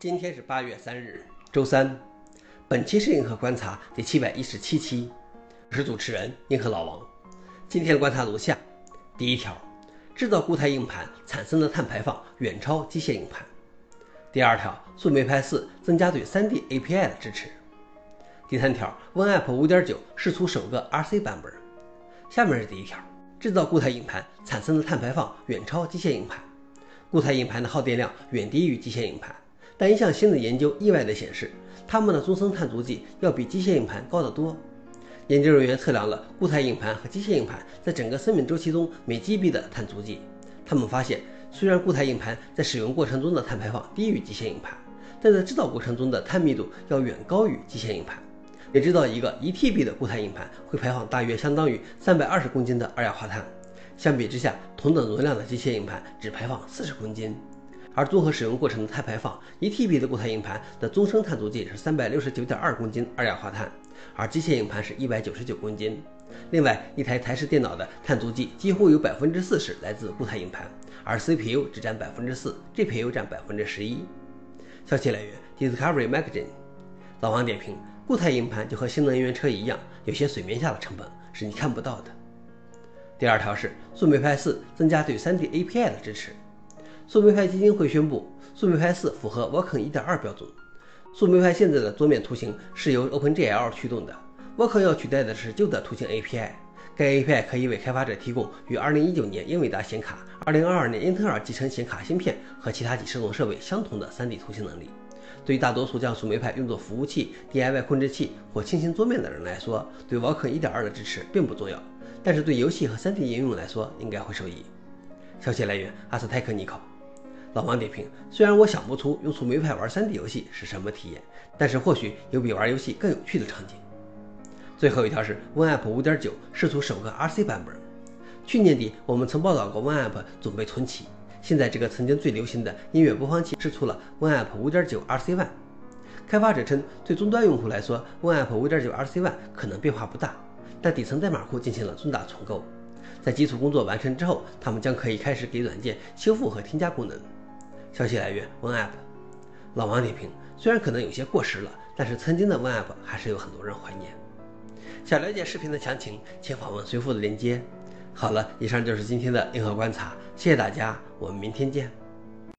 今天是八月三日，周三。本期是硬核观察第七百一十七期，我是主持人硬核老王。今天的观察如下：第一条，制造固态硬盘产生的碳排放远超机械硬盘。第二条，素莓派四增加对 3D API 的支持。第三条，WinApp 5.9试出首个 RC 版本。下面是第一条，制造固态硬盘产生的碳排放远超机械硬盘。固态硬盘的耗电量远低于机械硬盘。但一项新的研究意外地显示，它们的终身碳足迹要比机械硬盘高得多。研究人员测量了固态硬盘和机械硬盘在整个生命周期中每 GB 的碳足迹。他们发现，虽然固态硬盘在使用过程中的碳排放低于机械硬盘，但在制造过程中的碳密度要远高于机械硬盘。每制造一个 1TB 的固态硬盘，会排放大约相当于320公斤的二氧化碳。相比之下，同等容量的机械硬盘只排放40公斤。而综合使用过程的碳排放，1 TB 的固态硬盘的终生碳足迹是三百六十九点二公斤二氧化碳，而机械硬盘是一百九十九公斤。另外，一台台式电脑的碳足迹几乎有百分之四十来自固态硬盘，而 CPU 只占百分之四，GPU 占百分之十一。消息来源：Discovery Magazine。老王点评：固态硬盘就和新能源车一样，有些水面下的成本是你看不到的。第二条是树莓派四增加对 3D API 的支持。树莓派基金会宣布，树莓派四符合 Vulkan 1.2标准。树莓派现在的桌面图形是由 OpenGL 驱动的，Vulkan 要取代的是旧的图形 API。该 API 可以为开发者提供与2019年英伟达显卡、2022年英特尔集成显卡芯片和其他几十种设备相同的 3D 图形能力。对于大多数将树莓派用作服务器、DIY 控制器或轻型桌面的人来说，对 Vulkan 1.2的支持并不重要，但是对游戏和 3D 应用来说，应该会受益。消息来源：阿斯泰克尼考。老王点评：虽然我想不出用树莓派玩 3D 游戏是什么体验，但是或许有比玩游戏更有趣的场景。最后一条是 WinApp 5.9试出首个 RC 版本。去年底我们曾报道过 WinApp 准备重启，现在这个曾经最流行的音乐播放器试出了 WinApp 5.9 RC One。开发者称，对终端用户来说，WinApp 5.9 RC One 可能变化不大，但底层代码库进行了重大重构。在基础工作完成之后，他们将可以开始给软件修复和添加功能。消息来源：OneApp。老王点评：虽然可能有些过时了，但是曾经的 OneApp 还是有很多人怀念。想了解视频的详情，请访问随附的链接。好了，以上就是今天的硬核观察，谢谢大家，我们明天见。